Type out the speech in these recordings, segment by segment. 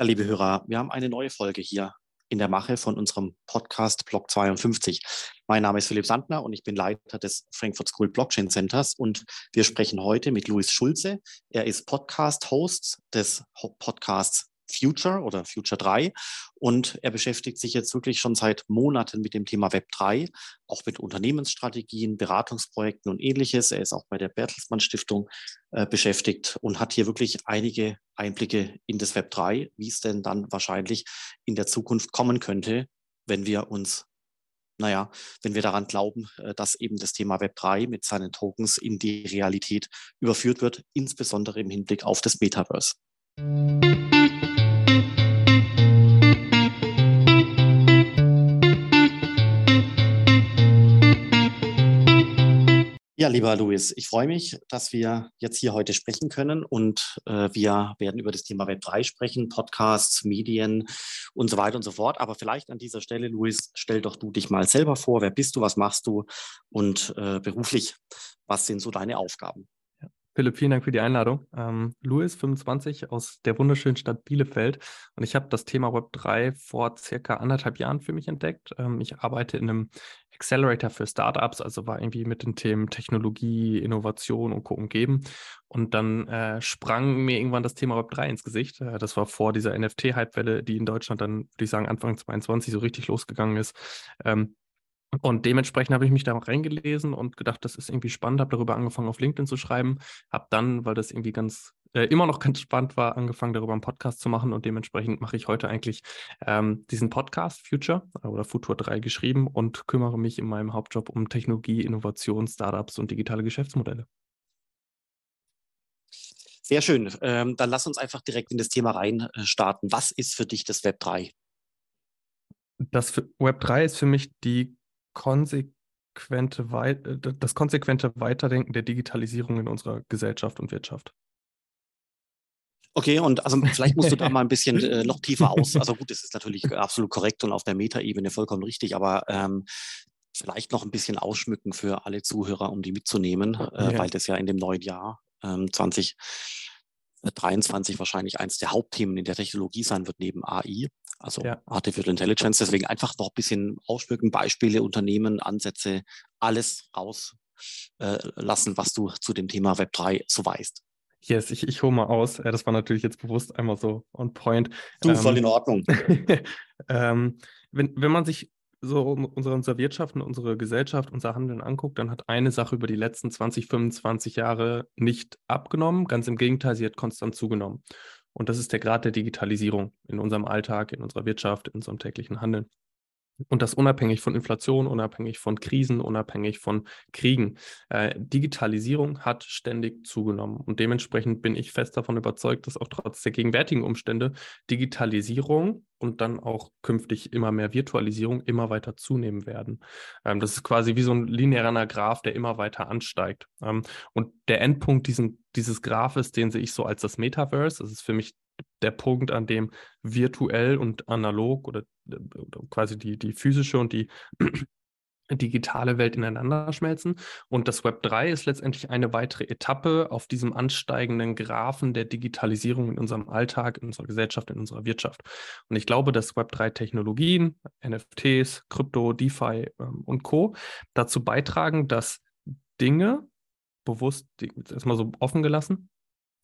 Ja, liebe Hörer, wir haben eine neue Folge hier in der Mache von unserem Podcast Block 52. Mein Name ist Philipp Sandner und ich bin Leiter des Frankfurt School Blockchain Centers und wir sprechen heute mit Luis Schulze. Er ist Podcast-Host des Podcasts Future oder Future 3. Und er beschäftigt sich jetzt wirklich schon seit Monaten mit dem Thema Web 3, auch mit Unternehmensstrategien, Beratungsprojekten und ähnliches. Er ist auch bei der Bertelsmann Stiftung äh, beschäftigt und hat hier wirklich einige Einblicke in das Web 3, wie es denn dann wahrscheinlich in der Zukunft kommen könnte, wenn wir uns naja, wenn wir daran glauben, äh, dass eben das Thema Web3 mit seinen Tokens in die Realität überführt wird, insbesondere im Hinblick auf das Metaverse. Ja, lieber Luis, ich freue mich, dass wir jetzt hier heute sprechen können und äh, wir werden über das Thema Web3 sprechen, Podcasts, Medien und so weiter und so fort. Aber vielleicht an dieser Stelle, Luis, stell doch du dich mal selber vor. Wer bist du? Was machst du? Und äh, beruflich, was sind so deine Aufgaben? Philipp, vielen Dank für die Einladung. Ähm, Louis, 25 aus der wunderschönen Stadt Bielefeld. Und ich habe das Thema Web3 vor circa anderthalb Jahren für mich entdeckt. Ähm, ich arbeite in einem Accelerator für Startups, also war irgendwie mit den Themen Technologie, Innovation und Co. umgeben. Und dann äh, sprang mir irgendwann das Thema Web3 ins Gesicht. Äh, das war vor dieser NFT-Hypewelle, die in Deutschland dann, würde ich sagen, Anfang 2022 so richtig losgegangen ist. Ähm, und dementsprechend habe ich mich da reingelesen und gedacht, das ist irgendwie spannend, habe darüber angefangen, auf LinkedIn zu schreiben, habe dann, weil das irgendwie ganz äh, immer noch ganz spannend war, angefangen, darüber einen Podcast zu machen und dementsprechend mache ich heute eigentlich ähm, diesen Podcast Future oder Futur 3 geschrieben und kümmere mich in meinem Hauptjob um Technologie, Innovation, Startups und digitale Geschäftsmodelle. Sehr schön. Ähm, dann lass uns einfach direkt in das Thema rein äh, starten. Was ist für dich das Web 3? Das Web 3 ist für mich die konsequente Weit äh, das konsequente Weiterdenken der Digitalisierung in unserer Gesellschaft und Wirtschaft. Okay, und also vielleicht musst du da mal ein bisschen äh, noch tiefer aus. Also gut, das ist natürlich absolut korrekt und auf der Metaebene vollkommen richtig, aber ähm, vielleicht noch ein bisschen ausschmücken für alle Zuhörer, um die mitzunehmen, äh, ja. weil das ja in dem neuen Jahr ähm, 2023 wahrscheinlich eins der Hauptthemen in der Technologie sein wird neben AI also ja. Artificial Intelligence. Deswegen einfach noch ein bisschen ausschmücken, Beispiele, Unternehmen, Ansätze, alles rauslassen, äh, was du zu dem Thema Web 3 so weißt. Yes, ich, ich hole mal aus. Das war natürlich jetzt bewusst einmal so on point. Du, ähm, voll in Ordnung. ähm, wenn, wenn man sich so unsere, unsere Wirtschaft und unsere Gesellschaft, unser Handeln anguckt, dann hat eine Sache über die letzten 20, 25 Jahre nicht abgenommen. Ganz im Gegenteil, sie hat konstant zugenommen. Und das ist der Grad der Digitalisierung in unserem Alltag, in unserer Wirtschaft, in unserem täglichen Handeln. Und das unabhängig von Inflation, unabhängig von Krisen, unabhängig von Kriegen. Äh, Digitalisierung hat ständig zugenommen. Und dementsprechend bin ich fest davon überzeugt, dass auch trotz der gegenwärtigen Umstände Digitalisierung und dann auch künftig immer mehr Virtualisierung immer weiter zunehmen werden. Ähm, das ist quasi wie so ein linearer Graph, der immer weiter ansteigt. Ähm, und der Endpunkt diesen, dieses Graphes, den sehe ich so als das Metaverse. Das ist für mich der Punkt, an dem virtuell und analog oder, oder quasi die, die physische und die digitale Welt ineinander schmelzen. Und das Web 3 ist letztendlich eine weitere Etappe auf diesem ansteigenden Graphen der Digitalisierung in unserem Alltag, in unserer Gesellschaft, in unserer Wirtschaft. Und ich glaube, dass Web 3 Technologien, NFTs, Krypto, DeFi ähm, und Co. dazu beitragen, dass Dinge bewusst, erstmal so offen gelassen,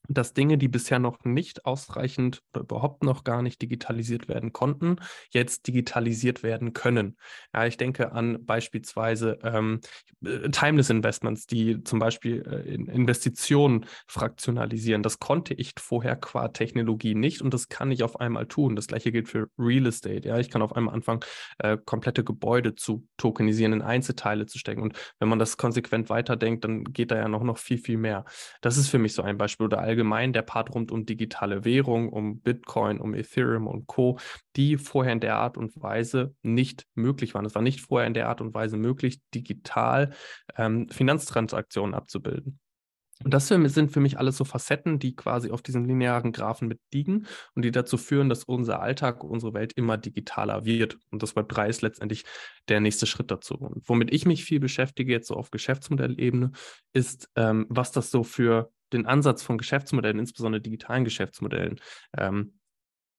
dass Dinge, die bisher noch nicht ausreichend oder überhaupt noch gar nicht digitalisiert werden konnten, jetzt digitalisiert werden können. Ja, ich denke an beispielsweise ähm, äh, Timeless Investments, die zum Beispiel äh, Investitionen fraktionalisieren. Das konnte ich vorher qua Technologie nicht und das kann ich auf einmal tun. Das gleiche gilt für Real Estate. Ja, ich kann auf einmal anfangen, äh, komplette Gebäude zu tokenisieren, in Einzelteile zu stecken. Und wenn man das konsequent weiterdenkt, dann geht da ja noch, noch viel, viel mehr. Das ist für mich so ein Beispiel oder der Part rund um digitale Währung, um Bitcoin, um Ethereum und Co., die vorher in der Art und Weise nicht möglich waren. Es war nicht vorher in der Art und Weise möglich, digital ähm, Finanztransaktionen abzubilden. Und das sind für mich alles so Facetten, die quasi auf diesem linearen Graphen mitliegen und die dazu führen, dass unser Alltag, unsere Welt immer digitaler wird. Und das Web 3 ist letztendlich der nächste Schritt dazu. Und womit ich mich viel beschäftige, jetzt so auf Geschäftsmodellebene, ist, ähm, was das so für den Ansatz von Geschäftsmodellen, insbesondere digitalen Geschäftsmodellen, ähm,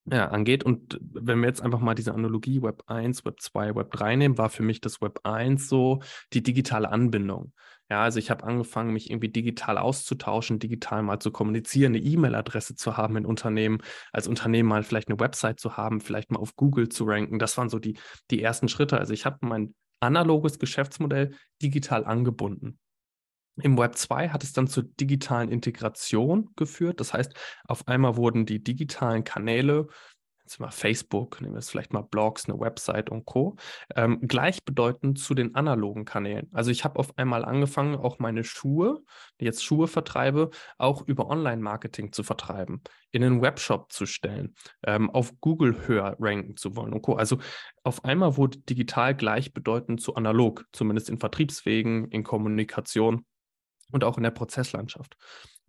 ja, angeht. Und wenn wir jetzt einfach mal diese Analogie Web 1, Web 2, Web 3 nehmen, war für mich das Web 1 so die digitale Anbindung. Ja, also ich habe angefangen, mich irgendwie digital auszutauschen, digital mal zu kommunizieren, eine E-Mail-Adresse zu haben in Unternehmen, als Unternehmen mal vielleicht eine Website zu haben, vielleicht mal auf Google zu ranken. Das waren so die, die ersten Schritte. Also ich habe mein analoges Geschäftsmodell digital angebunden. Im Web 2 hat es dann zur digitalen Integration geführt. Das heißt, auf einmal wurden die digitalen Kanäle, jetzt mal Facebook, nehmen wir es vielleicht mal Blogs, eine Website und Co., ähm, gleichbedeutend zu den analogen Kanälen. Also ich habe auf einmal angefangen, auch meine Schuhe, die jetzt Schuhe vertreibe, auch über Online-Marketing zu vertreiben, in einen Webshop zu stellen, ähm, auf Google höher ranken zu wollen und Co. Also auf einmal wurde digital gleichbedeutend zu analog, zumindest in Vertriebswegen, in Kommunikation und auch in der Prozesslandschaft.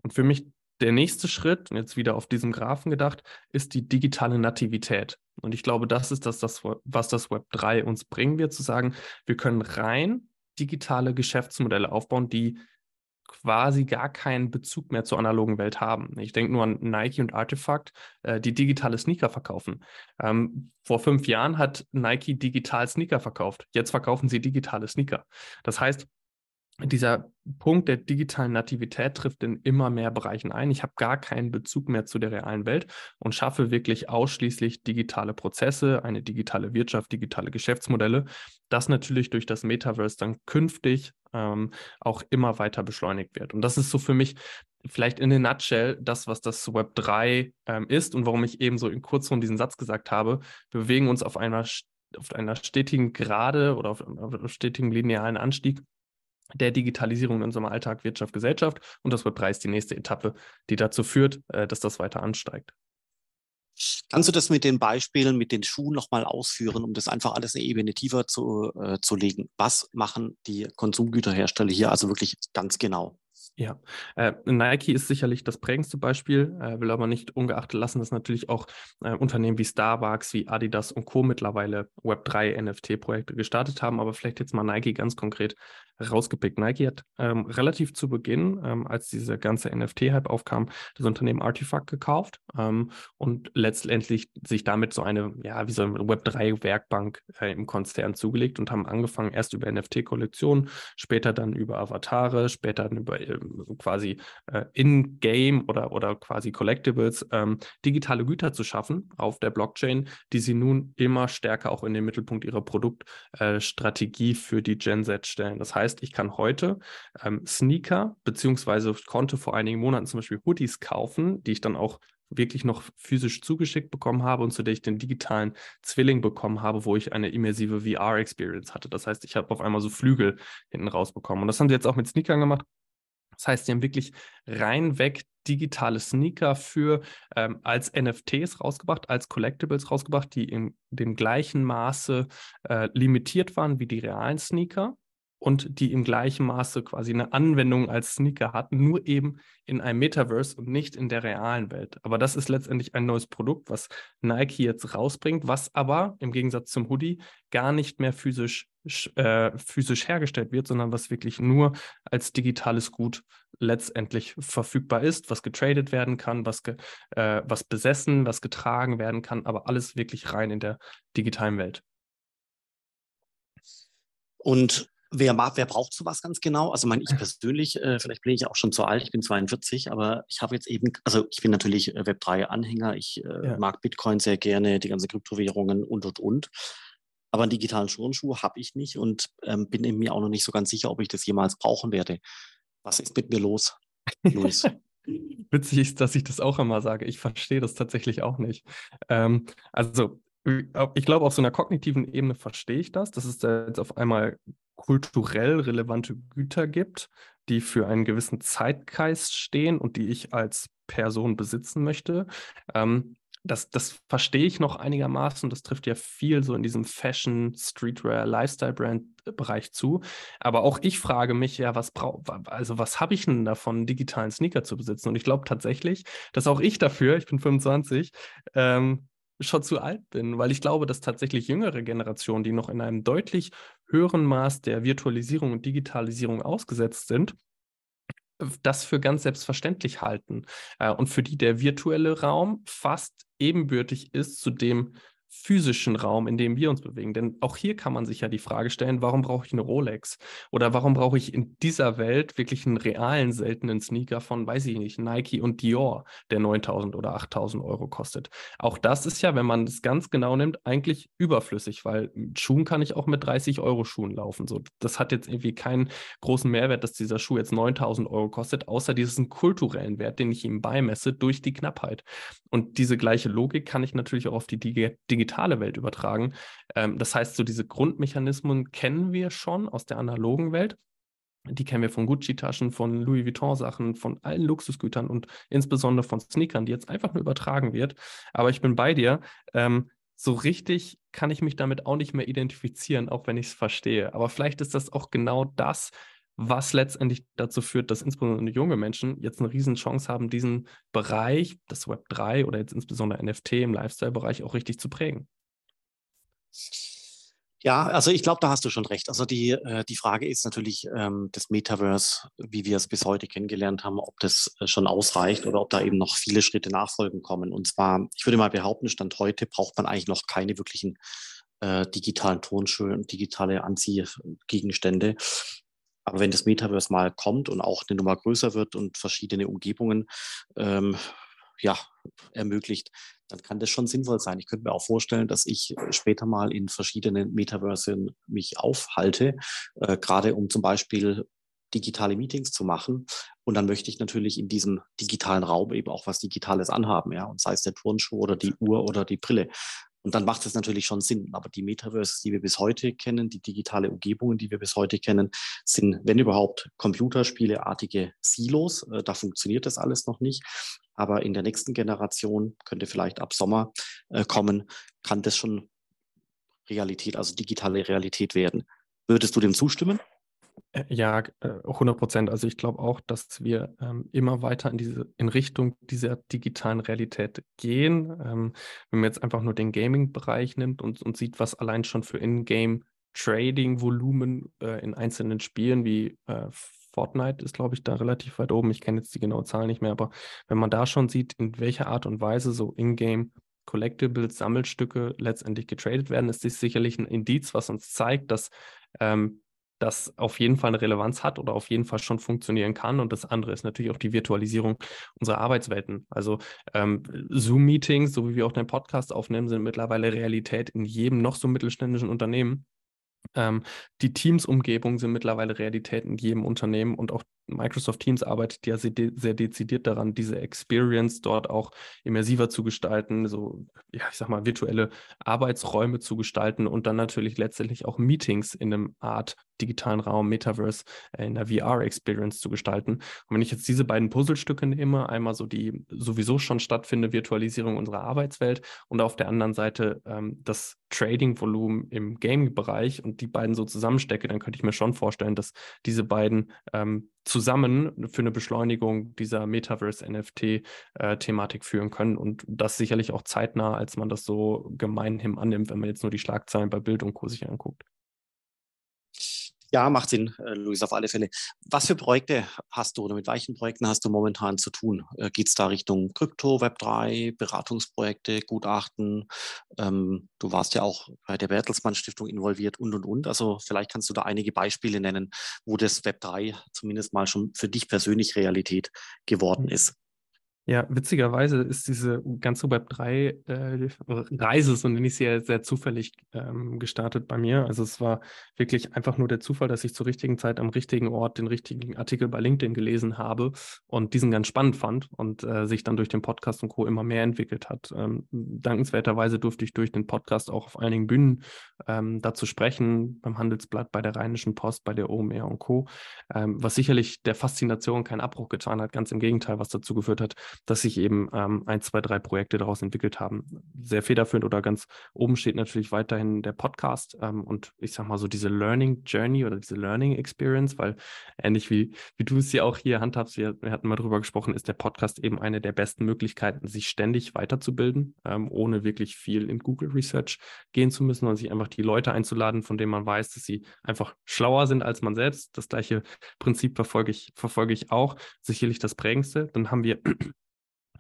Und für mich der nächste Schritt, jetzt wieder auf diesem Graphen gedacht, ist die digitale Nativität. Und ich glaube, das ist das, das, was das Web 3 uns bringen wird, zu sagen, wir können rein digitale Geschäftsmodelle aufbauen, die quasi gar keinen Bezug mehr zur analogen Welt haben. Ich denke nur an Nike und Artifact, äh, die digitale Sneaker verkaufen. Ähm, vor fünf Jahren hat Nike digital Sneaker verkauft. Jetzt verkaufen sie digitale Sneaker. Das heißt, dieser Punkt der digitalen Nativität trifft in immer mehr Bereichen ein. Ich habe gar keinen Bezug mehr zu der realen Welt und schaffe wirklich ausschließlich digitale Prozesse, eine digitale Wirtschaft, digitale Geschäftsmodelle. Das natürlich durch das Metaverse dann künftig ähm, auch immer weiter beschleunigt wird. Und das ist so für mich vielleicht in der Nutshell das, was das Web 3 ähm, ist und warum ich eben so in Kurzform diesen Satz gesagt habe. Wir bewegen uns auf einer, auf einer stetigen Gerade oder auf, auf einem stetigen linearen Anstieg der Digitalisierung in unserem Alltag, Wirtschaft, Gesellschaft. Und das Web3 ist die nächste Etappe, die dazu führt, äh, dass das weiter ansteigt. Kannst du das mit den Beispielen, mit den Schuhen nochmal ausführen, um das einfach alles eine Ebene tiefer zu, äh, zu legen? Was machen die Konsumgüterhersteller hier also wirklich ganz genau? Ja, äh, Nike ist sicherlich das prägendste Beispiel, äh, will aber nicht ungeachtet lassen, dass natürlich auch äh, Unternehmen wie Starbucks, wie Adidas und Co. mittlerweile Web3 NFT-Projekte gestartet haben. Aber vielleicht jetzt mal Nike ganz konkret rausgepickt. Nike hat ähm, relativ zu Beginn, ähm, als dieser ganze NFT-Hype aufkam, das Unternehmen Artifact gekauft ähm, und letztendlich sich damit so eine, ja, wie so eine Web3-Werkbank äh, im Konzern zugelegt und haben angefangen erst über NFT-Kollektionen, später dann über Avatare, später dann über äh, quasi äh, in-game oder, oder quasi Collectibles ähm, digitale Güter zu schaffen auf der Blockchain, die sie nun immer stärker auch in den Mittelpunkt ihrer Produktstrategie äh, für die Gen Z stellen. Das heißt, ich kann heute ähm, Sneaker beziehungsweise konnte vor einigen Monaten zum Beispiel Hoodies kaufen, die ich dann auch wirklich noch physisch zugeschickt bekommen habe und zu der ich den digitalen Zwilling bekommen habe, wo ich eine immersive VR-Experience hatte. Das heißt, ich habe auf einmal so Flügel hinten rausbekommen. Und das haben sie jetzt auch mit Sneakern gemacht. Das heißt, sie haben wirklich reinweg digitale Sneaker für ähm, als NFTs rausgebracht, als Collectibles rausgebracht, die in dem gleichen Maße äh, limitiert waren wie die realen Sneaker und die im gleichen Maße quasi eine Anwendung als Sneaker hatten, nur eben in einem Metaverse und nicht in der realen Welt. Aber das ist letztendlich ein neues Produkt, was Nike jetzt rausbringt, was aber im Gegensatz zum Hoodie gar nicht mehr physisch, äh, physisch hergestellt wird, sondern was wirklich nur als digitales Gut letztendlich verfügbar ist, was getradet werden kann, was, ge, äh, was besessen, was getragen werden kann, aber alles wirklich rein in der digitalen Welt. Und Wer, wer braucht sowas ganz genau? Also mein, ich persönlich, äh, vielleicht bin ich auch schon zu alt, ich bin 42, aber ich habe jetzt eben, also ich bin natürlich äh, Web3-Anhänger, ich äh, ja. mag Bitcoin sehr gerne, die ganzen Kryptowährungen und, und, und. Aber einen digitalen Turnschuh habe ich nicht und ähm, bin mir auch noch nicht so ganz sicher, ob ich das jemals brauchen werde. Was ist mit mir los, Luis? Witzig ist, dass ich das auch immer sage. Ich verstehe das tatsächlich auch nicht. Ähm, also ich glaube, auf so einer kognitiven Ebene verstehe ich das, dass es da jetzt auf einmal kulturell relevante Güter gibt, die für einen gewissen Zeitgeist stehen und die ich als Person besitzen möchte. Ähm, das, das verstehe ich noch einigermaßen. Das trifft ja viel so in diesem Fashion, Streetwear, Lifestyle-Brand-Bereich zu. Aber auch ich frage mich ja, was brauche, also was habe ich denn davon, digitalen Sneaker zu besitzen? Und ich glaube tatsächlich, dass auch ich dafür, ich bin 25, ähm, schon zu alt bin, weil ich glaube, dass tatsächlich jüngere Generationen, die noch in einem deutlich höheren Maß der Virtualisierung und Digitalisierung ausgesetzt sind, das für ganz selbstverständlich halten äh, und für die der virtuelle Raum fast ebenbürtig ist zu dem physischen Raum, in dem wir uns bewegen. Denn auch hier kann man sich ja die Frage stellen, warum brauche ich eine Rolex? Oder warum brauche ich in dieser Welt wirklich einen realen, seltenen Sneaker von, weiß ich nicht, Nike und Dior, der 9000 oder 8000 Euro kostet? Auch das ist ja, wenn man es ganz genau nimmt, eigentlich überflüssig, weil mit Schuhen kann ich auch mit 30 Euro Schuhen laufen. So, das hat jetzt irgendwie keinen großen Mehrwert, dass dieser Schuh jetzt 9000 Euro kostet, außer diesen kulturellen Wert, den ich ihm beimesse durch die Knappheit. Und diese gleiche Logik kann ich natürlich auch auf die, die digitale Welt übertragen. Ähm, das heißt, so diese Grundmechanismen kennen wir schon aus der analogen Welt. Die kennen wir von Gucci-Taschen, von Louis Vuitton-Sachen, von allen Luxusgütern und insbesondere von Sneakern, die jetzt einfach nur übertragen wird. Aber ich bin bei dir. Ähm, so richtig kann ich mich damit auch nicht mehr identifizieren, auch wenn ich es verstehe. Aber vielleicht ist das auch genau das, was letztendlich dazu führt, dass insbesondere junge Menschen jetzt eine riesen Chance haben, diesen Bereich, das Web 3 oder jetzt insbesondere NFT im Lifestyle-Bereich auch richtig zu prägen. Ja, also ich glaube, da hast du schon recht. Also die, äh, die Frage ist natürlich ähm, das Metaverse, wie wir es bis heute kennengelernt haben, ob das äh, schon ausreicht oder ob da eben noch viele Schritte nachfolgen kommen. Und zwar, ich würde mal behaupten, Stand heute braucht man eigentlich noch keine wirklichen äh, digitalen Tonschuhe und digitale Anziehgegenstände. Aber wenn das Metaverse mal kommt und auch eine Nummer größer wird und verschiedene Umgebungen ähm, ja, ermöglicht, dann kann das schon sinnvoll sein. Ich könnte mir auch vorstellen, dass ich später mal in verschiedenen Metaversen mich aufhalte, äh, gerade um zum Beispiel digitale Meetings zu machen. Und dann möchte ich natürlich in diesem digitalen Raum eben auch was Digitales anhaben, ja, und sei es der Turnschuh oder die Uhr oder die Brille. Und dann macht es natürlich schon Sinn. Aber die Metaverse, die wir bis heute kennen, die digitale Umgebungen, die wir bis heute kennen, sind, wenn überhaupt, Computerspieleartige Silos. Äh, da funktioniert das alles noch nicht. Aber in der nächsten Generation, könnte vielleicht ab Sommer äh, kommen, kann das schon Realität, also digitale Realität werden. Würdest du dem zustimmen? Äh, ja, 100 äh, Prozent. Also ich glaube auch, dass wir ähm, immer weiter in diese in Richtung dieser digitalen Realität gehen. Ähm, wenn man jetzt einfach nur den Gaming-Bereich nimmt und, und sieht, was allein schon für In-Game Trading-Volumen äh, in einzelnen Spielen wie äh, Fortnite ist, glaube ich, da relativ weit oben. Ich kenne jetzt die genaue Zahl nicht mehr, aber wenn man da schon sieht, in welcher Art und Weise so In-Game Collectibles, Sammelstücke letztendlich getradet werden, ist dies sicherlich ein Indiz, was uns zeigt, dass ähm, das auf jeden Fall eine Relevanz hat oder auf jeden Fall schon funktionieren kann. Und das andere ist natürlich auch die Virtualisierung unserer Arbeitswelten. Also ähm, Zoom-Meetings, so wie wir auch den Podcast aufnehmen, sind mittlerweile Realität in jedem noch so mittelständischen Unternehmen. Ähm, die Teams-Umgebungen sind mittlerweile Realität in jedem Unternehmen und auch Microsoft Teams arbeitet ja sehr, de sehr, dezidiert daran, diese Experience dort auch immersiver zu gestalten, so, ja, ich sag mal, virtuelle Arbeitsräume zu gestalten und dann natürlich letztendlich auch Meetings in einem Art digitalen Raum, Metaverse, äh, in der VR-Experience zu gestalten. Und wenn ich jetzt diese beiden Puzzlestücke nehme, einmal so die sowieso schon stattfindende Virtualisierung unserer Arbeitswelt und auf der anderen Seite ähm, das Trading-Volumen im Gaming-Bereich und die beiden so zusammenstecke, dann könnte ich mir schon vorstellen, dass diese beiden ähm, zusammen für eine Beschleunigung dieser Metaverse-NFT-Thematik äh, führen können und das sicherlich auch zeitnah, als man das so gemeinhin annimmt, wenn man jetzt nur die Schlagzeilen bei Bild und Co. sich anguckt. Ja, macht Sinn, äh, Luis, auf alle Fälle. Was für Projekte hast du oder mit welchen Projekten hast du momentan zu tun? Äh, Geht es da Richtung Krypto, Web3, Beratungsprojekte, Gutachten? Ähm, du warst ja auch bei der Bertelsmann Stiftung involviert und, und, und. Also vielleicht kannst du da einige Beispiele nennen, wo das Web3 zumindest mal schon für dich persönlich Realität geworden mhm. ist. Ja, witzigerweise ist diese ganze Web3-Reise, äh, so nenne ich sie ja sehr zufällig ähm, gestartet bei mir. Also es war wirklich einfach nur der Zufall, dass ich zur richtigen Zeit am richtigen Ort den richtigen Artikel bei LinkedIn gelesen habe und diesen ganz spannend fand und äh, sich dann durch den Podcast und Co. immer mehr entwickelt hat. Ähm, dankenswerterweise durfte ich durch den Podcast auch auf einigen Bühnen ähm, dazu sprechen, beim Handelsblatt, bei der Rheinischen Post, bei der OMR und Co., ähm, was sicherlich der Faszination keinen Abbruch getan hat, ganz im Gegenteil, was dazu geführt hat, dass sich eben ähm, ein, zwei, drei Projekte daraus entwickelt haben. Sehr federführend oder ganz oben steht natürlich weiterhin der Podcast ähm, und ich sag mal so diese Learning Journey oder diese Learning Experience, weil ähnlich wie, wie du es ja auch hier handhabst, wir, wir hatten mal drüber gesprochen, ist der Podcast eben eine der besten Möglichkeiten, sich ständig weiterzubilden, ähm, ohne wirklich viel in Google Research gehen zu müssen, sondern sich einfach die Leute einzuladen, von denen man weiß, dass sie einfach schlauer sind als man selbst. Das gleiche Prinzip verfolge ich, verfolge ich auch. Sicherlich das prägendste. Dann haben wir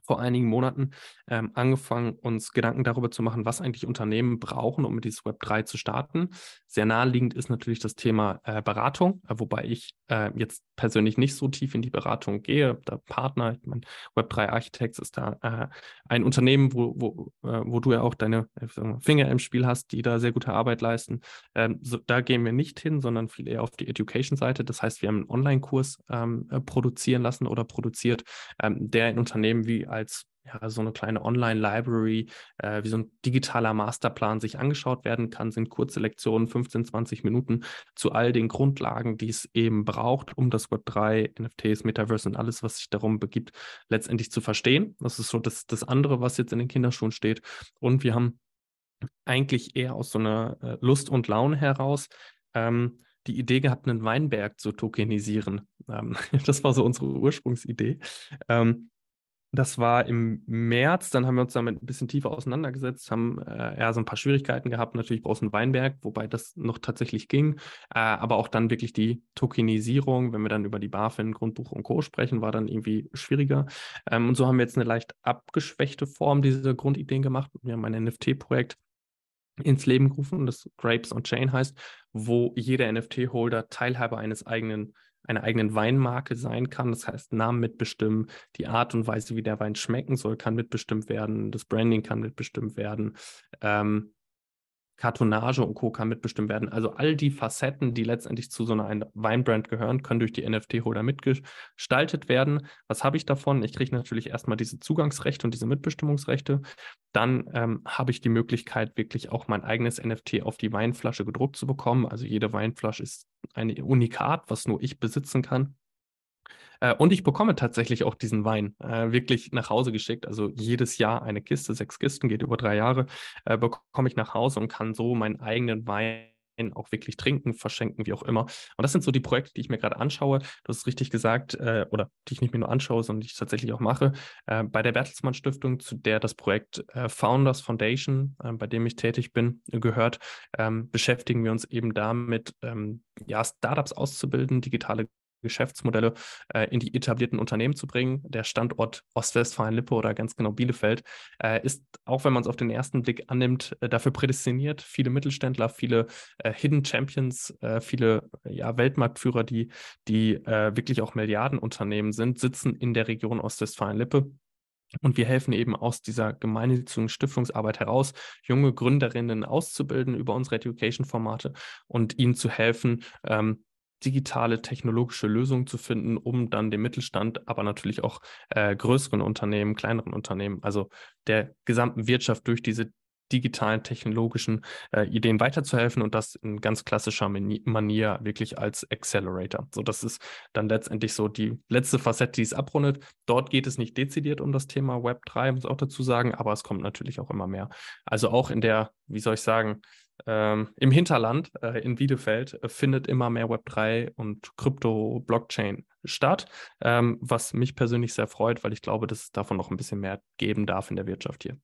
vor einigen Monaten ähm, angefangen, uns Gedanken darüber zu machen, was eigentlich Unternehmen brauchen, um mit dieses Web 3 zu starten. Sehr naheliegend ist natürlich das Thema äh, Beratung, äh, wobei ich äh, jetzt persönlich nicht so tief in die Beratung gehe. Der Partner, ich meine, Web 3 Architects ist da äh, ein Unternehmen, wo, wo, äh, wo du ja auch deine äh, Finger im Spiel hast, die da sehr gute Arbeit leisten. Ähm, so, da gehen wir nicht hin, sondern viel eher auf die Education-Seite. Das heißt, wir haben einen Online-Kurs ähm, produzieren lassen oder produziert, ähm, der in Unternehmen wie als ja, so eine kleine Online-Library, äh, wie so ein digitaler Masterplan sich angeschaut werden kann, sind kurze Lektionen, 15, 20 Minuten zu all den Grundlagen, die es eben braucht, um das Web3, NFTs, Metaverse und alles, was sich darum begibt, letztendlich zu verstehen. Das ist so das, das andere, was jetzt in den Kinderschuhen steht. Und wir haben eigentlich eher aus so einer äh, Lust und Laune heraus ähm, die Idee gehabt, einen Weinberg zu tokenisieren. Ähm, das war so unsere Ursprungsidee. Ähm, das war im März, dann haben wir uns damit ein bisschen tiefer auseinandergesetzt, haben äh, ja so ein paar Schwierigkeiten gehabt. Natürlich brauchst einen Weinberg, wobei das noch tatsächlich ging. Äh, aber auch dann wirklich die Tokenisierung, wenn wir dann über die BaFin, Grundbuch und Co. sprechen, war dann irgendwie schwieriger. Ähm, und so haben wir jetzt eine leicht abgeschwächte Form dieser Grundideen gemacht. Wir haben ein NFT-Projekt ins Leben gerufen, das Grapes on Chain heißt, wo jeder NFT-Holder Teilhaber eines eigenen einer eigenen Weinmarke sein kann. Das heißt, Namen mitbestimmen, die Art und Weise, wie der Wein schmecken soll, kann mitbestimmt werden, das Branding kann mitbestimmt werden. Ähm, Kartonage und Co. kann mitbestimmt werden. Also all die Facetten, die letztendlich zu so einer Weinbrand gehören, können durch die NFT-Holder mitgestaltet werden. Was habe ich davon? Ich kriege natürlich erstmal diese Zugangsrechte und diese Mitbestimmungsrechte. Dann ähm, habe ich die Möglichkeit, wirklich auch mein eigenes NFT auf die Weinflasche gedruckt zu bekommen. Also jede Weinflasche ist ein Unikat, was nur ich besitzen kann. Äh, und ich bekomme tatsächlich auch diesen Wein äh, wirklich nach Hause geschickt. Also jedes Jahr eine Kiste, sechs Kisten, geht über drei Jahre, äh, bekomme ich nach Hause und kann so meinen eigenen Wein auch wirklich trinken, verschenken, wie auch immer. Und das sind so die Projekte, die ich mir gerade anschaue. Du hast richtig gesagt, äh, oder die ich nicht mehr nur anschaue, sondern die ich tatsächlich auch mache. Äh, bei der Bertelsmann Stiftung, zu der das Projekt äh, Founders Foundation, äh, bei dem ich tätig bin, gehört, ähm, beschäftigen wir uns eben damit, ähm, ja, Startups auszubilden, digitale Geschäftsmodelle äh, in die etablierten Unternehmen zu bringen. Der Standort Ostwestfalen-Lippe oder ganz genau Bielefeld äh, ist, auch wenn man es auf den ersten Blick annimmt, äh, dafür prädestiniert. Viele Mittelständler, viele äh, Hidden Champions, äh, viele ja, Weltmarktführer, die, die äh, wirklich auch Milliardenunternehmen sind, sitzen in der Region Ostwestfalen-Lippe. Und wir helfen eben aus dieser gemeinnützigen Stiftungsarbeit heraus, junge Gründerinnen auszubilden über unsere Education-Formate und ihnen zu helfen, ähm, digitale technologische Lösungen zu finden, um dann dem Mittelstand, aber natürlich auch äh, größeren Unternehmen, kleineren Unternehmen, also der gesamten Wirtschaft durch diese digitalen technologischen äh, Ideen weiterzuhelfen und das in ganz klassischer Manier wirklich als Accelerator. So, das ist dann letztendlich so die letzte Facette, die es abrundet. Dort geht es nicht dezidiert um das Thema Web 3, muss auch dazu sagen, aber es kommt natürlich auch immer mehr. Also auch in der, wie soll ich sagen, ähm, im Hinterland äh, in Bielefeld äh, findet immer mehr Web3 und Krypto-Blockchain statt, ähm, was mich persönlich sehr freut, weil ich glaube, dass es davon noch ein bisschen mehr geben darf in der Wirtschaft hier.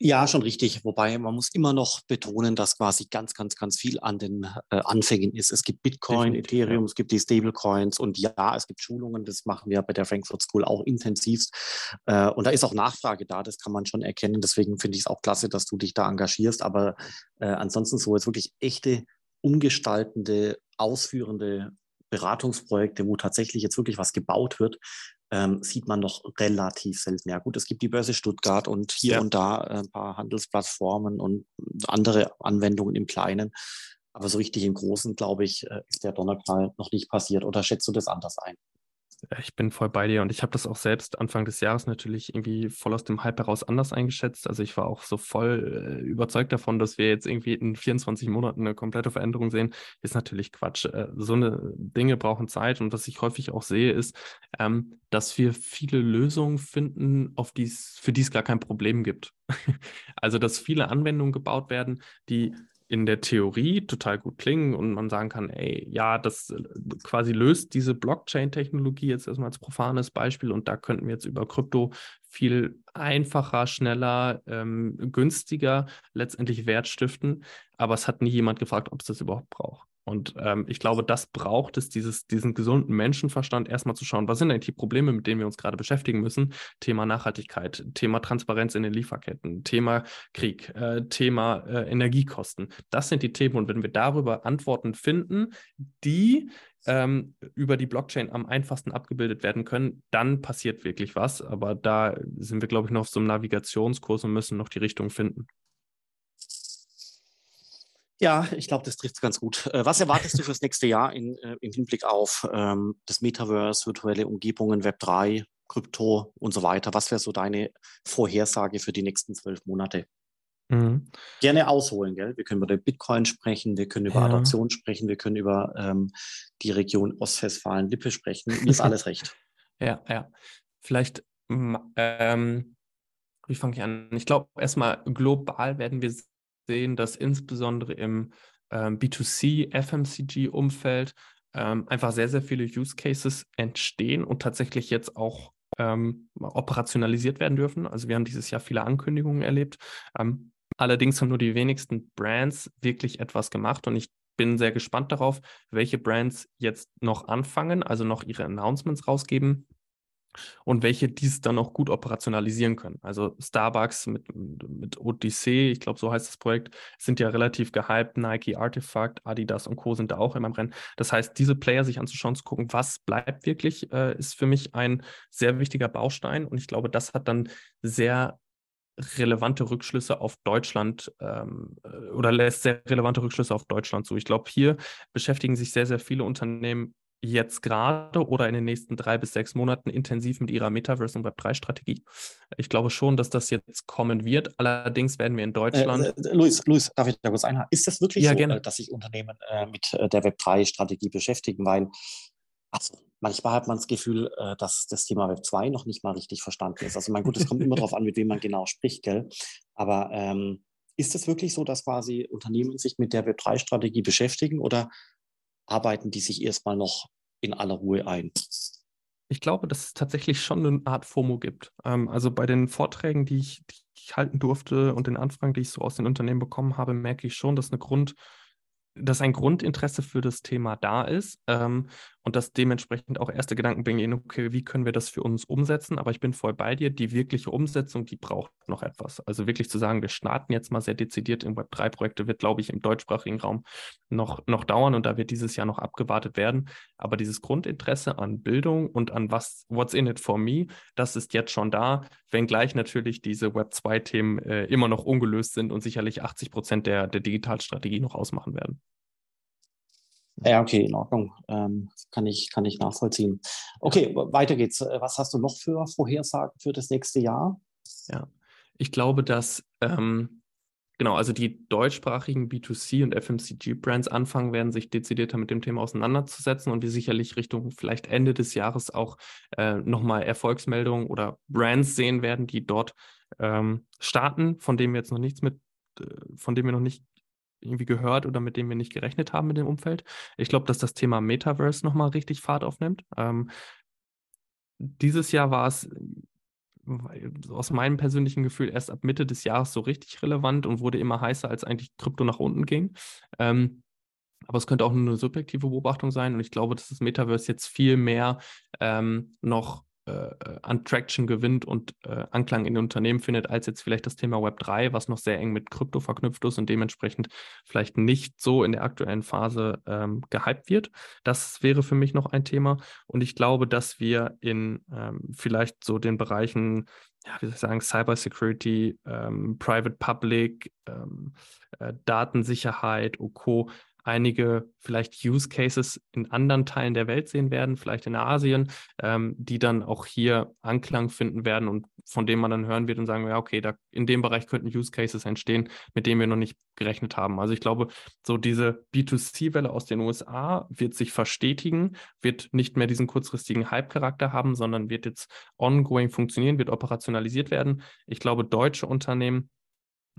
Ja, schon richtig. Wobei man muss immer noch betonen, dass quasi ganz, ganz, ganz viel an den äh, Anfängen ist. Es gibt Bitcoin, Definitiv, Ethereum, ja. es gibt die Stablecoins und ja, es gibt Schulungen. Das machen wir bei der Frankfurt School auch intensivst. Äh, und da ist auch Nachfrage da. Das kann man schon erkennen. Deswegen finde ich es auch klasse, dass du dich da engagierst. Aber äh, ansonsten so jetzt wirklich echte, umgestaltende, ausführende Beratungsprojekte, wo tatsächlich jetzt wirklich was gebaut wird, ähm, sieht man noch relativ selten. Ja gut, es gibt die Börse Stuttgart und hier ja. und da ein paar Handelsplattformen und andere Anwendungen im Kleinen. Aber so richtig im Großen, glaube ich, äh, ist der Donnerknall noch nicht passiert. Oder schätzt du das anders ein? Ich bin voll bei dir und ich habe das auch selbst Anfang des Jahres natürlich irgendwie voll aus dem Hype heraus anders eingeschätzt. Also ich war auch so voll äh, überzeugt davon, dass wir jetzt irgendwie in 24 Monaten eine komplette Veränderung sehen. Ist natürlich Quatsch. Äh, so eine Dinge brauchen Zeit und was ich häufig auch sehe, ist, ähm, dass wir viele Lösungen finden, auf die's, für die es gar kein Problem gibt. also dass viele Anwendungen gebaut werden, die in der Theorie total gut klingen und man sagen kann, ey, ja, das äh, quasi löst diese Blockchain-Technologie jetzt erstmal als profanes Beispiel und da könnten wir jetzt über Krypto viel einfacher, schneller, ähm, günstiger letztendlich Wert stiften. Aber es hat nie jemand gefragt, ob es das überhaupt braucht. Und ähm, ich glaube, das braucht es, dieses, diesen gesunden Menschenverstand, erstmal zu schauen, was sind eigentlich die Probleme, mit denen wir uns gerade beschäftigen müssen. Thema Nachhaltigkeit, Thema Transparenz in den Lieferketten, Thema Krieg, äh, Thema äh, Energiekosten. Das sind die Themen. Und wenn wir darüber Antworten finden, die ähm, über die Blockchain am einfachsten abgebildet werden können, dann passiert wirklich was. Aber da sind wir, glaube ich, noch auf so einem Navigationskurs und müssen noch die Richtung finden. Ja, ich glaube, das trifft es ganz gut. Äh, was erwartest du fürs nächste Jahr in, äh, im Hinblick auf ähm, das Metaverse, virtuelle Umgebungen, Web 3, Krypto und so weiter? Was wäre so deine Vorhersage für die nächsten zwölf Monate? Mhm. Gerne ausholen, gell? Wir können über den Bitcoin sprechen, wir können über ja. Adoption sprechen, wir können über ähm, die Region Ostwestfalen-Lippe sprechen. Mir ist alles recht. Ja, ja. Vielleicht, ähm, wie fange ich an? Ich glaube, erstmal global werden wir sehen, dass insbesondere im ähm, B2C, FMCG-Umfeld ähm, einfach sehr, sehr viele Use Cases entstehen und tatsächlich jetzt auch ähm, operationalisiert werden dürfen. Also wir haben dieses Jahr viele Ankündigungen erlebt. Ähm, allerdings haben nur die wenigsten Brands wirklich etwas gemacht und ich bin sehr gespannt darauf, welche Brands jetzt noch anfangen, also noch ihre Announcements rausgeben und welche dies dann auch gut operationalisieren können. Also Starbucks mit, mit OTC, ich glaube, so heißt das Projekt, sind ja relativ gehypt. Nike, Artifact, Adidas und Co. sind da auch immer im Rennen. Das heißt, diese Player sich anzuschauen, zu gucken, was bleibt wirklich, äh, ist für mich ein sehr wichtiger Baustein. Und ich glaube, das hat dann sehr relevante Rückschlüsse auf Deutschland ähm, äh, oder lässt sehr relevante Rückschlüsse auf Deutschland zu. Ich glaube, hier beschäftigen sich sehr, sehr viele Unternehmen jetzt gerade oder in den nächsten drei bis sechs Monaten intensiv mit ihrer Metaverse- und Web3-Strategie. Ich glaube schon, dass das jetzt kommen wird. Allerdings werden wir in Deutschland. Äh, äh, Luis, Luis, darf ich da kurz einhaken? Ist das wirklich ja, so, gerne. Äh, dass sich Unternehmen äh, mit äh, der Web3-Strategie beschäftigen? Weil also, manchmal hat man das Gefühl, äh, dass das Thema Web 2 noch nicht mal richtig verstanden ist. Also, mein gut, es kommt immer darauf an, mit wem man genau spricht, gell? Aber ähm, ist es wirklich so, dass quasi Unternehmen sich mit der Web 3-Strategie beschäftigen oder arbeiten die sich erstmal noch in aller Ruhe ein? Ich glaube, dass es tatsächlich schon eine Art FOMO gibt. Ähm, also bei den Vorträgen, die ich, die ich halten durfte und den Anfragen, die ich so aus den Unternehmen bekommen habe, merke ich schon, dass eine Grund, dass ein Grundinteresse für das Thema da ist ähm, und dass dementsprechend auch erste Gedanken bringen, okay, wie können wir das für uns umsetzen? Aber ich bin voll bei dir, die wirkliche Umsetzung, die braucht noch etwas. Also wirklich zu sagen, wir starten jetzt mal sehr dezidiert in Web3-Projekte, wird, glaube ich, im deutschsprachigen Raum noch, noch dauern und da wird dieses Jahr noch abgewartet werden. Aber dieses Grundinteresse an Bildung und an was, what's in it for me, das ist jetzt schon da, wenngleich natürlich diese Web2-Themen äh, immer noch ungelöst sind und sicherlich 80 Prozent der, der Digitalstrategie noch ausmachen werden. Ja, okay, in Ordnung. Ähm, kann, ich, kann ich nachvollziehen. Okay, weiter geht's. Äh, was hast du noch für Vorhersagen für das nächste Jahr? Ja, ich glaube, dass ähm, genau, also die deutschsprachigen B2C und FMCG-Brands anfangen werden, sich dezidierter mit dem Thema auseinanderzusetzen und wir sicherlich Richtung vielleicht Ende des Jahres auch äh, nochmal Erfolgsmeldungen oder Brands sehen werden, die dort ähm, starten, von denen wir jetzt noch nichts mit, äh, von denen wir noch nicht irgendwie gehört oder mit dem wir nicht gerechnet haben mit dem Umfeld. Ich glaube, dass das Thema Metaverse nochmal richtig Fahrt aufnimmt. Ähm, dieses Jahr war es aus meinem persönlichen Gefühl erst ab Mitte des Jahres so richtig relevant und wurde immer heißer, als eigentlich Krypto nach unten ging. Ähm, aber es könnte auch nur eine subjektive Beobachtung sein und ich glaube, dass das Metaverse jetzt viel mehr ähm, noch äh, an Traction gewinnt und äh, Anklang in den Unternehmen findet, als jetzt vielleicht das Thema Web 3, was noch sehr eng mit Krypto verknüpft ist und dementsprechend vielleicht nicht so in der aktuellen Phase ähm, gehypt wird. Das wäre für mich noch ein Thema. Und ich glaube, dass wir in ähm, vielleicht so den Bereichen, ja, wie soll ich sagen, Cybersecurity, ähm, Private Public, ähm, äh, Datensicherheit, OK, einige vielleicht Use Cases in anderen Teilen der Welt sehen werden, vielleicht in Asien, ähm, die dann auch hier Anklang finden werden und von denen man dann hören wird und sagen, ja, okay, da in dem Bereich könnten Use Cases entstehen, mit denen wir noch nicht gerechnet haben. Also ich glaube, so diese B2C-Welle aus den USA wird sich verstetigen, wird nicht mehr diesen kurzfristigen Hype-Charakter haben, sondern wird jetzt ongoing funktionieren, wird operationalisiert werden. Ich glaube, deutsche Unternehmen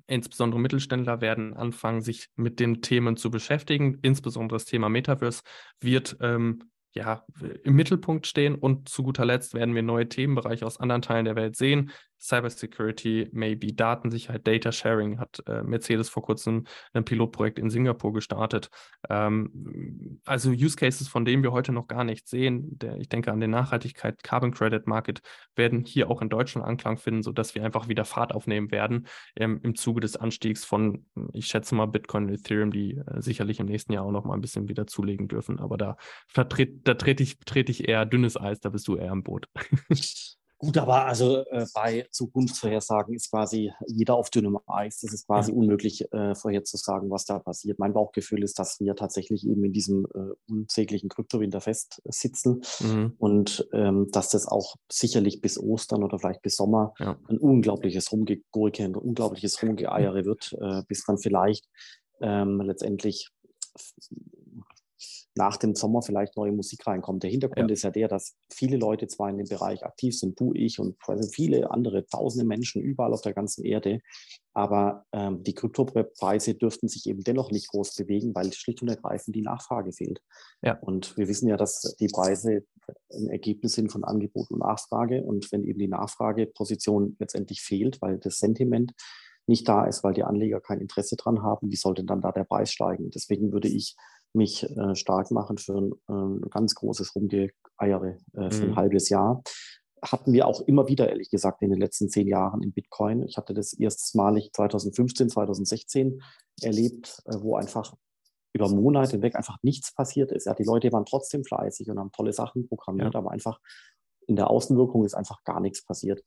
insbesondere Mittelständler werden anfangen, sich mit den Themen zu beschäftigen. Insbesondere das Thema Metaverse wird ähm, ja, im Mittelpunkt stehen und zu guter Letzt werden wir neue Themenbereiche aus anderen Teilen der Welt sehen. Cybersecurity, maybe Datensicherheit, Data Sharing hat äh, Mercedes vor kurzem ein Pilotprojekt in Singapur gestartet. Ähm, also Use Cases, von denen wir heute noch gar nicht sehen. Der, ich denke an den Nachhaltigkeit, Carbon Credit Market werden hier auch in Deutschland Anklang finden, sodass wir einfach wieder Fahrt aufnehmen werden ähm, im Zuge des Anstiegs von, ich schätze mal, Bitcoin und Ethereum, die äh, sicherlich im nächsten Jahr auch noch mal ein bisschen wieder zulegen dürfen. Aber da, da trete ich, trete ich eher dünnes Eis, da bist du eher im Boot. Gut, aber also äh, bei Zukunftsvorhersagen ist quasi jeder auf dünnem Eis. Das ist quasi ja. unmöglich äh, vorherzusagen, was da passiert. Mein Bauchgefühl ist, dass wir tatsächlich eben in diesem äh, unsäglichen Kryptowinter festsitzen mhm. und ähm, dass das auch sicherlich bis Ostern oder vielleicht bis Sommer ja. ein unglaubliches Rumgegurke, ein unglaubliches Rumgeeiere wird, äh, bis dann vielleicht ähm, letztendlich nach dem Sommer vielleicht neue Musik reinkommt. Der Hintergrund ja. ist ja der, dass viele Leute zwar in dem Bereich aktiv sind, du, ich und viele andere, tausende Menschen überall auf der ganzen Erde, aber ähm, die Kryptopreise dürften sich eben dennoch nicht groß bewegen, weil schlicht und ergreifend die Nachfrage fehlt. Ja. Und wir wissen ja, dass die Preise ein Ergebnis sind von Angebot und Nachfrage. Und wenn eben die Nachfrageposition letztendlich fehlt, weil das Sentiment nicht da ist, weil die Anleger kein Interesse dran haben, wie soll denn dann da der Preis steigen? Deswegen würde ich mich äh, stark machen für ein, äh, ganz großes Rumgeeiere äh, für mhm. ein halbes Jahr. Hatten wir auch immer wieder, ehrlich gesagt, in den letzten zehn Jahren in Bitcoin. Ich hatte das erstmalig 2015, 2016 erlebt, äh, wo einfach über Monate hinweg einfach nichts passiert ist. Ja, die Leute waren trotzdem fleißig und haben tolle Sachen programmiert, ja. aber einfach in der Außenwirkung ist einfach gar nichts passiert.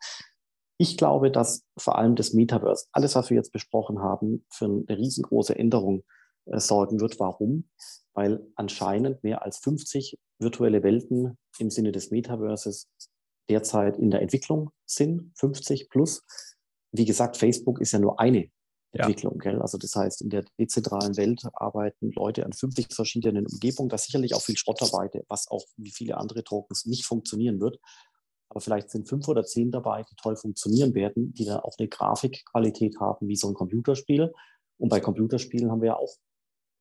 Ich glaube, dass vor allem das Metaverse, alles, was wir jetzt besprochen haben, für eine riesengroße Änderung sorgen wird. Warum? Weil anscheinend mehr als 50 virtuelle Welten im Sinne des Metaverses derzeit in der Entwicklung sind, 50 plus. Wie gesagt, Facebook ist ja nur eine ja. Entwicklung. Gell? Also das heißt, in der dezentralen Welt arbeiten Leute an 50 verschiedenen Umgebungen. Da ist sicherlich auch viel Schrott dabei, was auch wie viele andere Tokens nicht funktionieren wird. Aber vielleicht sind fünf oder zehn dabei, die toll funktionieren werden, die dann auch eine Grafikqualität haben wie so ein Computerspiel. Und bei Computerspielen haben wir ja auch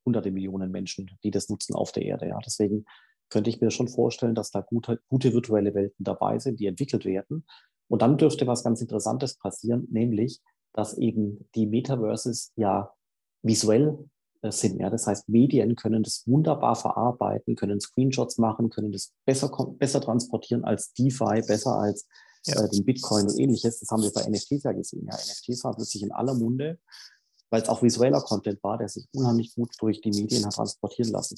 hunderte Millionen Menschen, die das nutzen auf der Erde. Ja. Deswegen könnte ich mir schon vorstellen, dass da gute, gute virtuelle Welten dabei sind, die entwickelt werden. Und dann dürfte was ganz Interessantes passieren, nämlich, dass eben die Metaverses ja visuell äh, sind. Ja? Das heißt, Medien können das wunderbar verarbeiten, können Screenshots machen, können das besser, besser transportieren als DeFi, besser als ja. äh, den Bitcoin und ähnliches. Das haben wir bei NFTs ja gesehen. Ja? NFTs waren plötzlich in aller Munde weil es auch visueller Content war, der sich unheimlich gut durch die Medien hat transportieren lassen.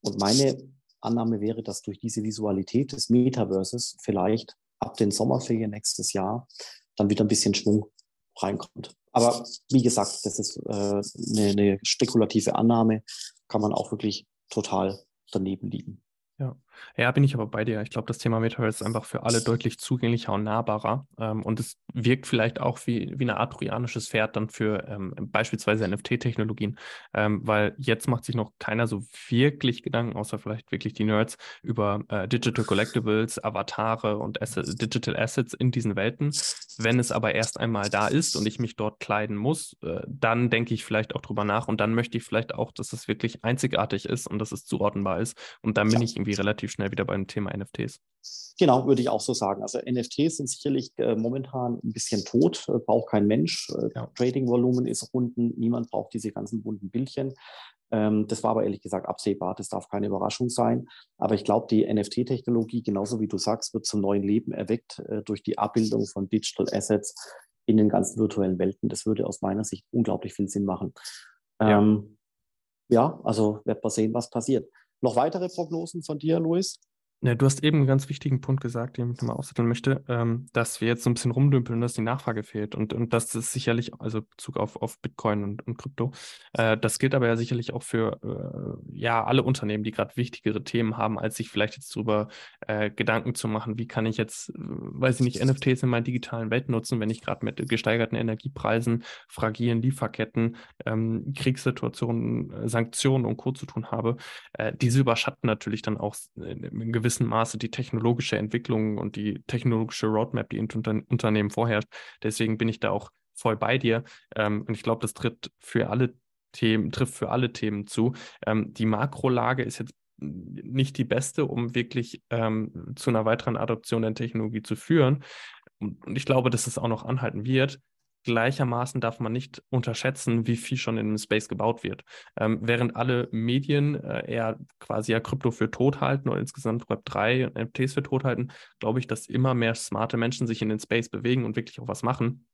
Und meine Annahme wäre, dass durch diese Visualität des Metaverses vielleicht ab den Sommerferien nächstes Jahr dann wieder ein bisschen Schwung reinkommt. Aber wie gesagt, das ist äh, eine, eine spekulative Annahme, kann man auch wirklich total daneben liegen. Ja. Ja, bin ich aber bei dir. Ich glaube, das Thema Metaverse ist einfach für alle deutlich zugänglicher und nahbarer. Ähm, und es wirkt vielleicht auch wie, wie eine Art trojanisches Pferd dann für ähm, beispielsweise NFT-Technologien, ähm, weil jetzt macht sich noch keiner so wirklich Gedanken, außer vielleicht wirklich die Nerds, über äh, Digital Collectibles, Avatare und Asset, Digital Assets in diesen Welten. Wenn es aber erst einmal da ist und ich mich dort kleiden muss, äh, dann denke ich vielleicht auch drüber nach und dann möchte ich vielleicht auch, dass es wirklich einzigartig ist und dass es zuordnenbar ist. Und dann bin ich irgendwie relativ relativ schnell wieder beim Thema NFTs. Genau, würde ich auch so sagen. Also NFTs sind sicherlich äh, momentan ein bisschen tot, äh, braucht kein Mensch. Äh, ja. Trading-Volumen ist unten, niemand braucht diese ganzen bunten Bildchen. Ähm, das war aber ehrlich gesagt absehbar, das darf keine Überraschung sein. Aber ich glaube, die NFT-Technologie, genauso wie du sagst, wird zum neuen Leben erweckt äh, durch die Abbildung von Digital Assets in den ganzen virtuellen Welten. Das würde aus meiner Sicht unglaublich viel Sinn machen. Ähm, ja. ja, also wird man sehen, was passiert. Noch weitere Prognosen von dir, Luis? Ja, du hast eben einen ganz wichtigen Punkt gesagt, den ich nochmal aussetteln möchte, ähm, dass wir jetzt so ein bisschen rumdümpeln, dass die Nachfrage fehlt. Und, und das ist sicherlich, also Bezug auf, auf Bitcoin und, und Krypto, äh, das gilt aber ja sicherlich auch für äh, ja, alle Unternehmen, die gerade wichtigere Themen haben, als sich vielleicht jetzt darüber äh, Gedanken zu machen, wie kann ich jetzt, äh, weiß ich nicht, NFTs in meiner digitalen Welt nutzen, wenn ich gerade mit gesteigerten Energiepreisen, fragilen Lieferketten, ähm, Kriegssituationen, äh, Sanktionen und Co. zu tun habe. Äh, diese überschatten natürlich dann auch in gewissen gewissem Maße die technologische Entwicklung und die technologische Roadmap, die in Unter Unternehmen vorherrscht. Deswegen bin ich da auch voll bei dir. Ähm, und ich glaube, das tritt für alle Themen, trifft für alle Themen zu. Ähm, die Makrolage ist jetzt nicht die beste, um wirklich ähm, zu einer weiteren Adoption der Technologie zu führen. und, und ich glaube, dass es auch noch anhalten wird, gleichermaßen darf man nicht unterschätzen, wie viel schon in dem Space gebaut wird. Ähm, während alle Medien äh, eher quasi ja Krypto für tot halten oder insgesamt Web3 und NFTs für tot halten, glaube ich, dass immer mehr smarte Menschen sich in den Space bewegen und wirklich auch was machen.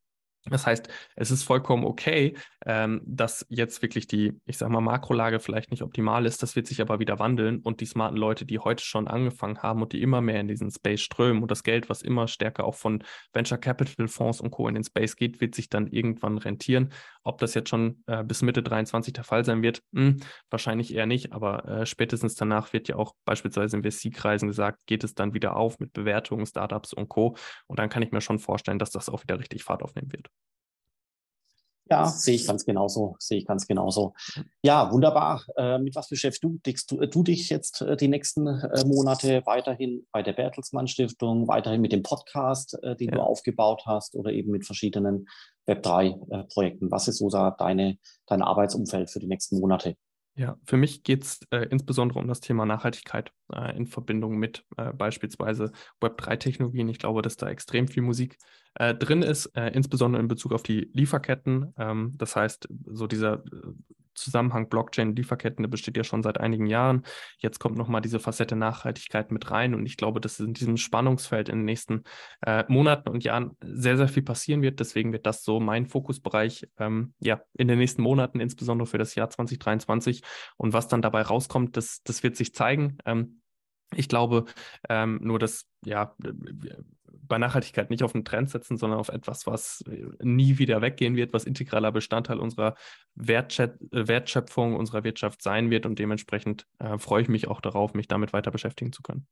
Das heißt, es ist vollkommen okay, ähm, dass jetzt wirklich die, ich sag mal, Makrolage vielleicht nicht optimal ist. Das wird sich aber wieder wandeln und die smarten Leute, die heute schon angefangen haben und die immer mehr in diesen Space strömen und das Geld, was immer stärker auch von Venture Capital Fonds und Co. in den Space geht, wird sich dann irgendwann rentieren. Ob das jetzt schon äh, bis Mitte 23 der Fall sein wird, mh, hm, wahrscheinlich eher nicht, aber äh, spätestens danach wird ja auch beispielsweise in VC-Kreisen gesagt, geht es dann wieder auf mit Bewertungen, Startups und Co. Und dann kann ich mir schon vorstellen, dass das auch wieder richtig Fahrt aufnehmen wird. Ja, sehe ich ganz genauso, sehe ich ganz genauso. Ja, wunderbar. Äh, mit was beschäftigst du, du dich jetzt äh, die nächsten äh, Monate weiterhin bei der Bertelsmann Stiftung, weiterhin mit dem Podcast, äh, den ja. du aufgebaut hast oder eben mit verschiedenen Web3-Projekten? Was ist so da deine, dein Arbeitsumfeld für die nächsten Monate? Ja, für mich geht es äh, insbesondere um das Thema Nachhaltigkeit äh, in Verbindung mit äh, beispielsweise Web3-Technologien. Ich glaube, dass da extrem viel Musik äh, drin ist, äh, insbesondere in Bezug auf die Lieferketten. Ähm, das heißt, so dieser Zusammenhang Blockchain-Lieferketten, der besteht ja schon seit einigen Jahren. Jetzt kommt nochmal diese Facette Nachhaltigkeit mit rein und ich glaube, dass in diesem Spannungsfeld in den nächsten äh, Monaten und Jahren sehr, sehr viel passieren wird. Deswegen wird das so mein Fokusbereich ähm, ja, in den nächsten Monaten, insbesondere für das Jahr 2023. Und was dann dabei rauskommt, das, das wird sich zeigen. Ähm, ich glaube ähm, nur, dass ja, bei Nachhaltigkeit nicht auf einen Trend setzen, sondern auf etwas, was äh, nie wieder weggehen wird, was integraler Bestandteil unserer Wertschät äh, Wertschöpfung, unserer Wirtschaft sein wird. Und dementsprechend äh, freue ich mich auch darauf, mich damit weiter beschäftigen zu können.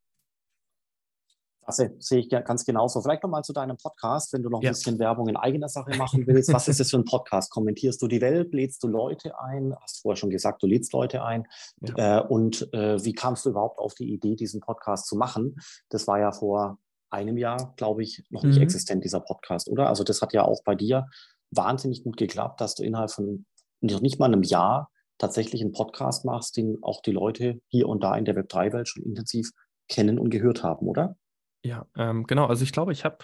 Das sehe ich ganz genauso. Vielleicht nochmal zu deinem Podcast, wenn du noch ja. ein bisschen Werbung in eigener Sache machen willst. Was ist das für ein Podcast? Kommentierst du die Welt? Lädst du Leute ein? Hast vorher schon gesagt, du lädst Leute ein. Ja. Äh, und wie kamst du überhaupt auf die Idee, diesen Podcast zu machen? Das war ja vor einem Jahr, glaube ich, noch nicht mhm. existent, dieser Podcast, oder? Also das hat ja auch bei dir wahnsinnig gut geklappt, dass du innerhalb von noch nicht mal einem Jahr tatsächlich einen Podcast machst, den auch die Leute hier und da in der Web3-Welt schon intensiv kennen und gehört haben, oder? Ja, ähm, genau. Also ich glaube, ich habe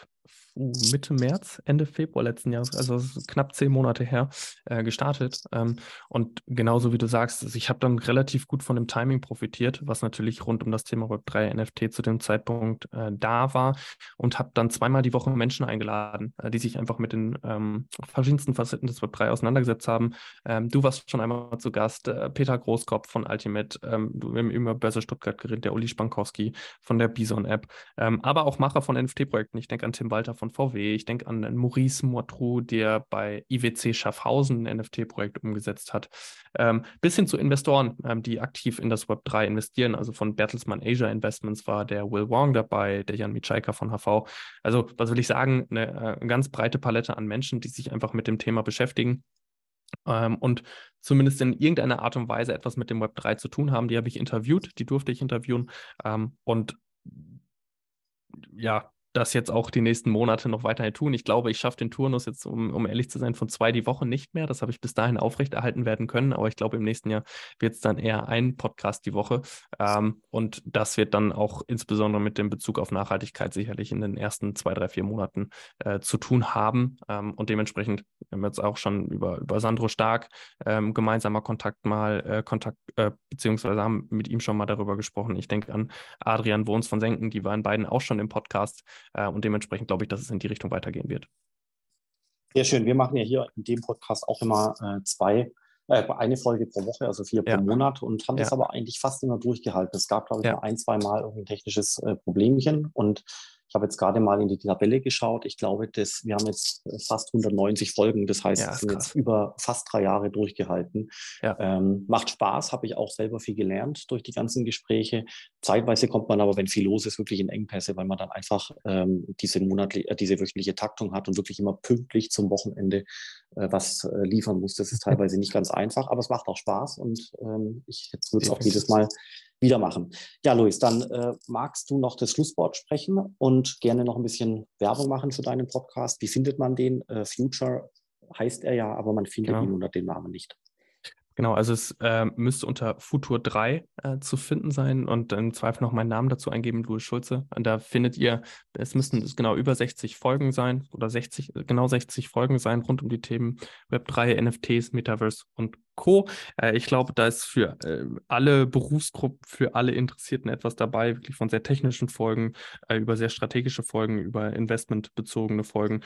Mitte März, Ende Februar letzten Jahres, also knapp zehn Monate her, äh, gestartet. Ähm, und genauso wie du sagst, also ich habe dann relativ gut von dem Timing profitiert, was natürlich rund um das Thema Web3 NFT zu dem Zeitpunkt äh, da war und habe dann zweimal die Woche Menschen eingeladen, äh, die sich einfach mit den ähm, verschiedensten Facetten des Web3 auseinandergesetzt haben. Ähm, du warst schon einmal zu Gast, äh, Peter Großkopf von Ultimate, ähm, du, wir haben über Börse Stuttgart geredet, der Uli Spankowski von der Bison-App, ähm, aber auch Macher von NFT-Projekten. Ich denke an Tim Walter von VW. Ich denke an Maurice Moitrou, der bei IWC Schaffhausen ein NFT-Projekt umgesetzt hat. Ähm, bis hin zu Investoren, ähm, die aktiv in das Web 3 investieren. Also von Bertelsmann Asia Investments war der Will Wong dabei, der Jan Mitschaika von HV. Also, was will ich sagen? Eine, äh, ganz breite Palette an Menschen, die sich einfach mit dem Thema beschäftigen. Ähm, und zumindest in irgendeiner Art und Weise etwas mit dem Web 3 zu tun haben. Die habe ich interviewt, die durfte ich interviewen. Ähm, und ja, das jetzt auch die nächsten Monate noch weiterhin tun. Ich glaube, ich schaffe den Turnus jetzt, um, um ehrlich zu sein, von zwei die Woche nicht mehr. Das habe ich bis dahin aufrechterhalten werden können. Aber ich glaube, im nächsten Jahr wird es dann eher ein Podcast die Woche. Ähm, und das wird dann auch insbesondere mit dem Bezug auf Nachhaltigkeit sicherlich in den ersten zwei, drei, vier Monaten äh, zu tun haben. Ähm, und dementsprechend haben wir jetzt auch schon über, über Sandro Stark ähm, gemeinsamer Kontakt mal, äh, Kontakt, äh, beziehungsweise haben mit ihm schon mal darüber gesprochen. Ich denke an Adrian Wohns von Senken, die waren beiden auch schon im Podcast. Äh, und dementsprechend glaube ich, dass es in die Richtung weitergehen wird. Sehr schön. Wir machen ja hier in dem Podcast auch immer äh, zwei, äh, eine Folge pro Woche, also vier ja. pro Monat und haben ja. das aber eigentlich fast immer durchgehalten. Es gab, glaube ich, ja. nur ein, zwei Mal irgendwie ein technisches äh, Problemchen und ich habe jetzt gerade mal in die Tabelle geschaut. Ich glaube, dass wir haben jetzt fast 190 Folgen. Das heißt, ja, sind jetzt über fast drei Jahre durchgehalten. Ja. Ähm, macht Spaß, habe ich auch selber viel gelernt durch die ganzen Gespräche. Zeitweise kommt man aber, wenn viel los ist, wirklich in Engpässe, weil man dann einfach ähm, diese monatliche, äh, diese wöchentliche Taktung hat und wirklich immer pünktlich zum Wochenende äh, was äh, liefern muss. Das ist teilweise nicht ganz einfach, aber es macht auch Spaß und ähm, ich jetzt würde es auch jedes Mal wieder machen. Ja, Luis, dann äh, magst du noch das Schlusswort sprechen und gerne noch ein bisschen Werbung machen für deinen Podcast. Wie findet man den? Äh, Future heißt er ja, aber man findet genau. ihn unter dem Namen nicht. Genau, also es äh, müsste unter Futur 3 äh, zu finden sein und im Zweifel noch meinen Namen dazu eingeben, Louis Schulze. Und da findet ihr, es müssten genau über 60 Folgen sein oder 60, genau 60 Folgen sein rund um die Themen Web 3, NFTs, Metaverse und Co. Äh, ich glaube, da ist für äh, alle Berufsgruppen, für alle Interessierten etwas dabei, wirklich von sehr technischen Folgen äh, über sehr strategische Folgen, über investmentbezogene Folgen.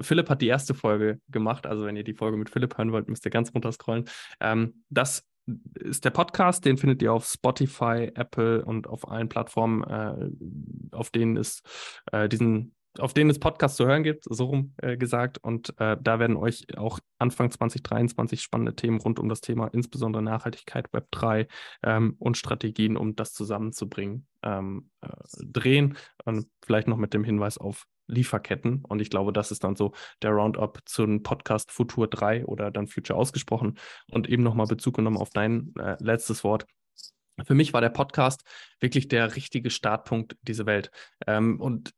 Philipp hat die erste Folge gemacht, also wenn ihr die Folge mit Philipp hören wollt, müsst ihr ganz runter scrollen. Ähm, das ist der Podcast, den findet ihr auf Spotify, Apple und auf allen Plattformen, auf denen es diesen auf denen es Podcasts zu hören gibt, so rum äh, gesagt. Und äh, da werden euch auch Anfang 2023 spannende Themen rund um das Thema, insbesondere Nachhaltigkeit, Web3 ähm, und Strategien, um das zusammenzubringen, ähm, äh, drehen. Und vielleicht noch mit dem Hinweis auf Lieferketten. Und ich glaube, das ist dann so der Roundup zum Podcast Futur 3 oder dann Future ausgesprochen. Und eben nochmal Bezug genommen auf dein äh, letztes Wort. Für mich war der Podcast wirklich der richtige Startpunkt diese Welt. Ähm, und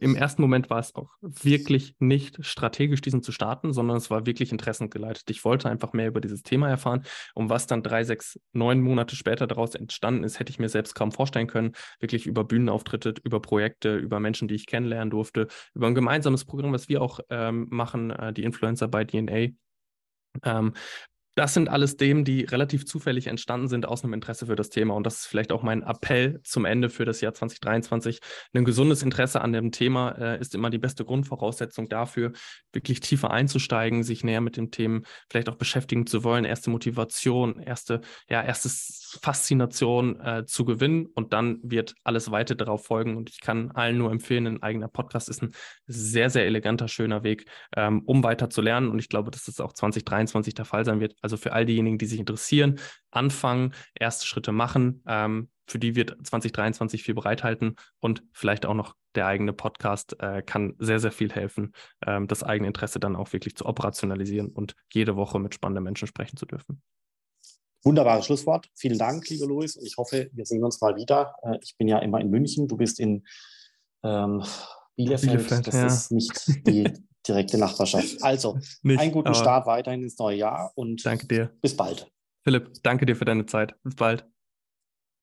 im ersten Moment war es auch wirklich nicht strategisch, diesen zu starten, sondern es war wirklich interessengeleitet. Ich wollte einfach mehr über dieses Thema erfahren. Und was dann drei, sechs, neun Monate später daraus entstanden ist, hätte ich mir selbst kaum vorstellen können. Wirklich über Bühnenauftritte, über Projekte, über Menschen, die ich kennenlernen durfte, über ein gemeinsames Programm, was wir auch ähm, machen, äh, die Influencer bei DNA. Ähm, das sind alles Themen, die relativ zufällig entstanden sind aus einem Interesse für das Thema. Und das ist vielleicht auch mein Appell zum Ende für das Jahr 2023. Ein gesundes Interesse an dem Thema äh, ist immer die beste Grundvoraussetzung dafür, wirklich tiefer einzusteigen, sich näher mit dem Themen vielleicht auch beschäftigen zu wollen, erste Motivation, erste, ja, erste Faszination äh, zu gewinnen. Und dann wird alles weiter darauf folgen. Und ich kann allen nur empfehlen, ein eigener Podcast ist ein sehr, sehr eleganter, schöner Weg, ähm, um weiter zu lernen. Und ich glaube, dass das auch 2023 der Fall sein wird. Also für all diejenigen, die sich interessieren, anfangen, erste Schritte machen. Ähm, für die wird 2023 viel bereithalten und vielleicht auch noch der eigene Podcast äh, kann sehr, sehr viel helfen, ähm, das eigene Interesse dann auch wirklich zu operationalisieren und jede Woche mit spannenden Menschen sprechen zu dürfen. Wunderbares Schlusswort. Vielen Dank, lieber Luis. Und ich hoffe, wir sehen uns mal wieder. Äh, ich bin ja immer in München. Du bist in ähm, Bielefeld. Bielefeld. Das ja. ist nicht die direkte Nachbarschaft. Also, Nicht, einen guten Start weiterhin ins neue Jahr und danke dir. bis bald. Philipp, danke dir für deine Zeit. Bis bald.